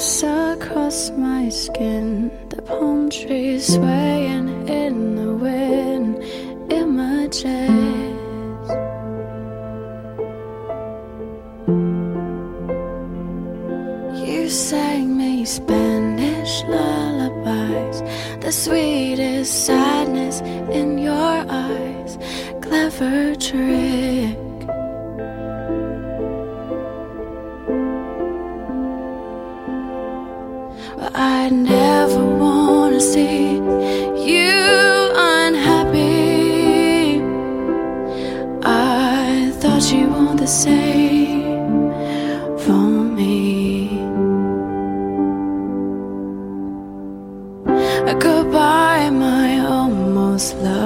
Across my skin, the palm trees swaying in the wind, images. You sang me Spanish lullabies, the sweetest sadness in your eyes, clever trick.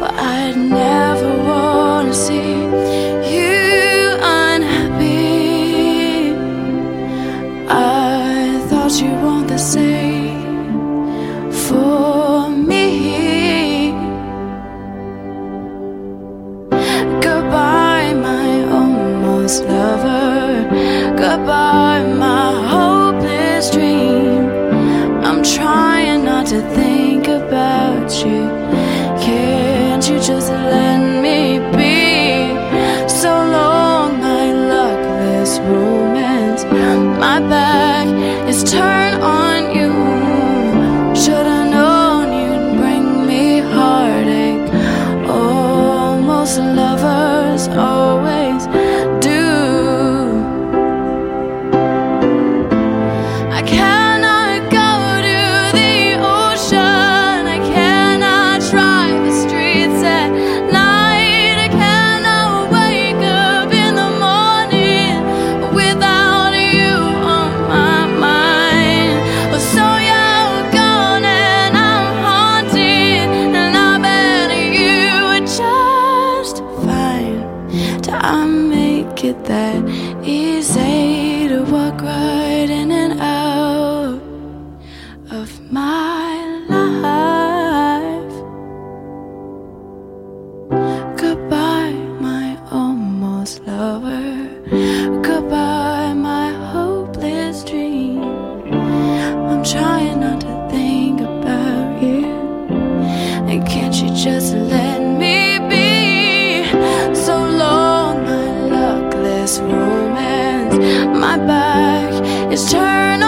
but I'd never wanna see you unhappy. I thought you want the same for me. Goodbye, my almost lover. Goodbye, my hopeless I make it that easy to walk right in and out of my life. Goodbye, my almost lover. Romance. My back is turned.